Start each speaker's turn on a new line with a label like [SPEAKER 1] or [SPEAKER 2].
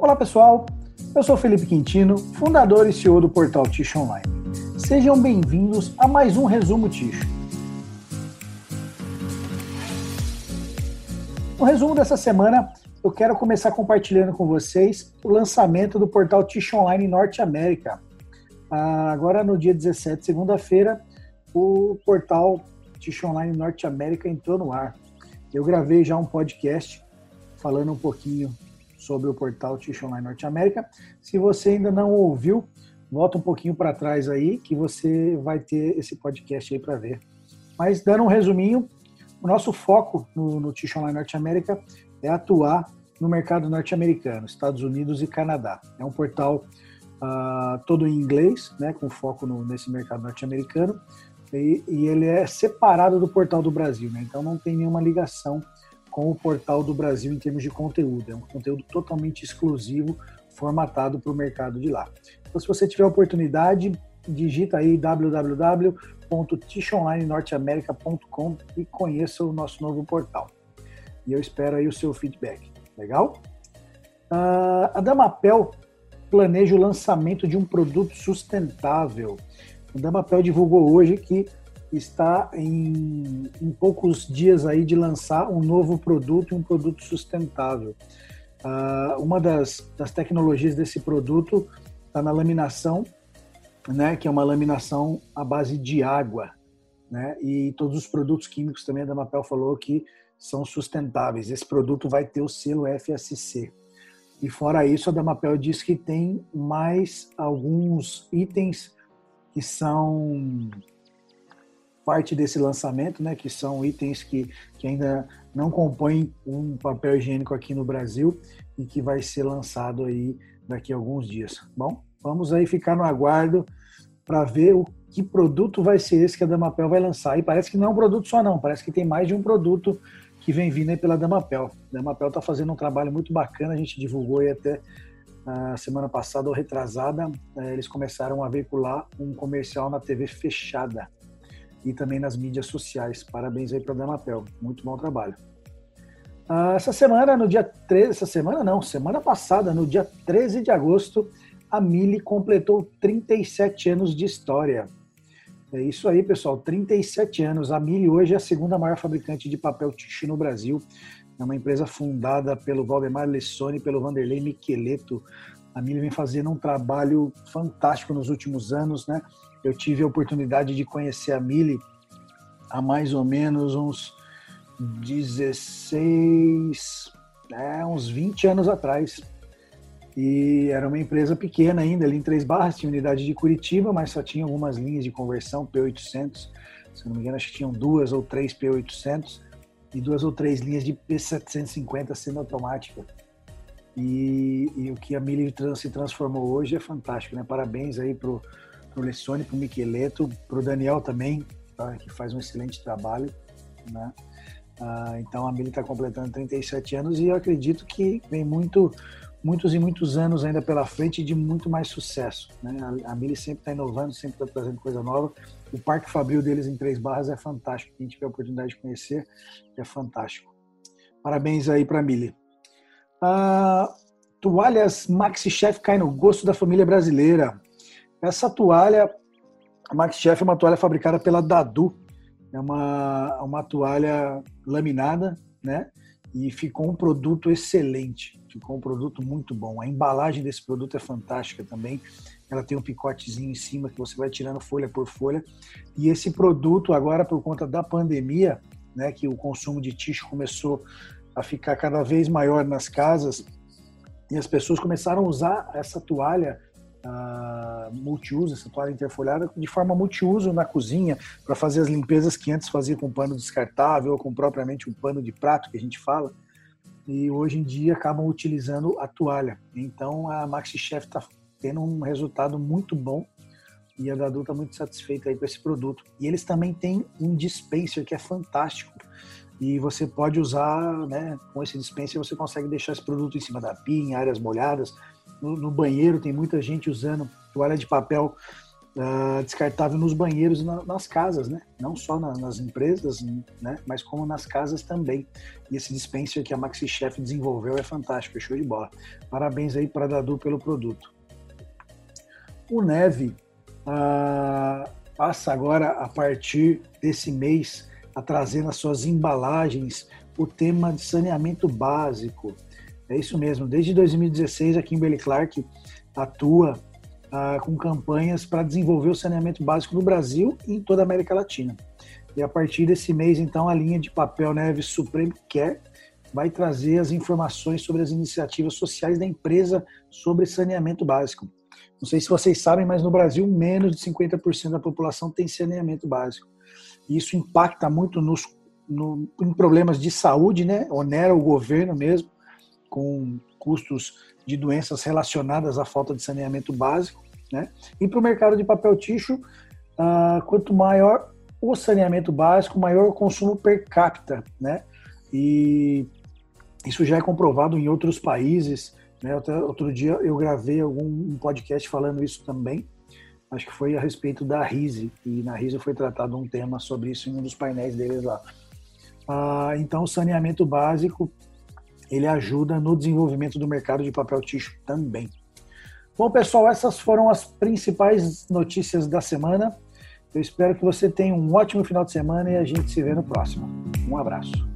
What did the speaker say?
[SPEAKER 1] Olá pessoal, eu sou Felipe Quintino, fundador e CEO do portal Ticho Online. Sejam bem-vindos a mais um resumo Ticho. No resumo dessa semana, eu quero começar compartilhando com vocês o lançamento do portal Ticho Online Norte América. Ah, agora, no dia 17, segunda-feira, o portal Ticho Online Norte América entrou no ar. Eu gravei já um podcast falando um pouquinho sobre o portal Ticho Online Norte América. Se você ainda não ouviu, volta um pouquinho para trás aí que você vai ter esse podcast aí para ver. Mas dando um resuminho, o nosso foco no, no Ticho Online Norte América é atuar no mercado norte-americano, Estados Unidos e Canadá. É um portal uh, todo em inglês, né, com foco no, nesse mercado norte-americano, e, e, ele é separado do portal do Brasil, né, então não tem nenhuma ligação com o portal do Brasil em termos de conteúdo. É um conteúdo totalmente exclusivo, formatado para o mercado de lá. Então, se você tiver oportunidade, digita aí www.tichonlinenorteamerica.com e conheça o nosso novo portal. E eu espero aí o seu feedback. Legal? Uh, a Damapel planeja o lançamento de um produto sustentável. A Damapel divulgou hoje que está em, em, poucos dias aí de lançar um novo produto, um produto sustentável. Uh, uma das, das tecnologias desse produto está na laminação, né, que é uma laminação à base de água, né, e todos os produtos químicos também a Damapel falou que são sustentáveis. Esse produto vai ter o selo FSC. E fora isso, a Damapel diz que tem mais alguns itens que são parte desse lançamento, né, que são itens que, que ainda não compõem um papel higiênico aqui no Brasil e que vai ser lançado aí daqui a alguns dias. Bom, vamos aí ficar no aguardo para ver o que produto vai ser esse que a Damapel vai lançar. E parece que não é um produto só não, parece que tem mais de um produto que vem vindo aí pela Damapel. A Damapel está fazendo um trabalho muito bacana, a gente divulgou aí até a semana passada ou retrasada, eh, eles começaram a veicular um comercial na TV fechada e também nas mídias sociais. Parabéns aí para a Damapel, muito bom trabalho. Ah, essa semana, no dia 13, essa semana não, semana passada, no dia 13 de agosto, a Mili completou 37 anos de história. É isso aí, pessoal, 37 anos. A Mili hoje é a segunda maior fabricante de papel tixi no Brasil. É uma empresa fundada pelo Valdemar Lessoni e pelo Vanderlei Micheleto. A Mili vem fazendo um trabalho fantástico nos últimos anos, né? Eu tive a oportunidade de conhecer a Mili há mais ou menos uns 16, é, uns 20 anos atrás. E era uma empresa pequena ainda, ali em Três Barras, tinha unidade de Curitiba, mas só tinha algumas linhas de conversão P800. Se não me engano, acho que tinham duas ou três P800 e duas ou três linhas de P750 semi-automática. E, e, o que a Mili se transformou hoje é fantástico, né? Parabéns aí pro para o Lessone, para o Micheleto, para o Daniel também, tá? que faz um excelente trabalho. Né? Ah, então a Mili está completando 37 anos e eu acredito que vem muito, muitos e muitos anos ainda pela frente de muito mais sucesso. Né? A, a Mili sempre está inovando, sempre está trazendo coisa nova. O Parque Fabril deles em Três Barras é fantástico. Quem tiver a oportunidade de conhecer, é fantástico. Parabéns aí para a Mili. Ah, toalhas Maxi Chef cai no gosto da família brasileira. Essa toalha, a Max Chef é uma toalha fabricada pela Dadu, é uma, uma toalha laminada, né? E ficou um produto excelente, ficou um produto muito bom. A embalagem desse produto é fantástica também. Ela tem um picotezinho em cima que você vai tirando folha por folha. E esse produto, agora por conta da pandemia, né, que o consumo de tixo começou a ficar cada vez maior nas casas, e as pessoas começaram a usar essa toalha uh, multiuso, essa toalha interfolhada, de forma multiuso na cozinha, para fazer as limpezas que antes fazia com pano descartável ou com propriamente um pano de prato, que a gente fala. E hoje em dia acabam utilizando a toalha. Então a Maxi Chef está tendo um resultado muito bom e a Dadu está muito satisfeita aí com esse produto. E eles também têm um dispenser que é fantástico. E você pode usar, né, com esse dispenser você consegue deixar esse produto em cima da pia, em áreas molhadas, no, no banheiro tem muita gente usando toalha de papel uh, descartável nos banheiros e na, nas casas, né? Não só na, nas empresas, né? Mas como nas casas também. E esse dispenser que a Maxi Chef desenvolveu é fantástico, é show de bola. Parabéns aí para Dadu pelo produto. O Neve uh, passa agora a partir desse mês a trazer nas suas embalagens o tema de saneamento básico. É isso mesmo. Desde 2016, a Kimberly Clark atua ah, com campanhas para desenvolver o saneamento básico no Brasil e em toda a América Latina. E a partir desse mês, então, a linha de papel Neves Supreme Care vai trazer as informações sobre as iniciativas sociais da empresa sobre saneamento básico. Não sei se vocês sabem, mas no Brasil menos de 50% da população tem saneamento básico. Isso impacta muito nos, no, em problemas de saúde, né? Onera o governo mesmo, com custos de doenças relacionadas à falta de saneamento básico. Né? E para o mercado de papel ticho, uh, quanto maior o saneamento básico, maior o consumo per capita. Né? E isso já é comprovado em outros países. Né? Outro, outro dia eu gravei algum um podcast falando isso também. Acho que foi a respeito da RISE, e na RISE foi tratado um tema sobre isso em um dos painéis deles lá. Ah, então, o saneamento básico ele ajuda no desenvolvimento do mercado de papel ticho também. Bom, pessoal, essas foram as principais notícias da semana. Eu espero que você tenha um ótimo final de semana e a gente se vê no próximo. Um abraço.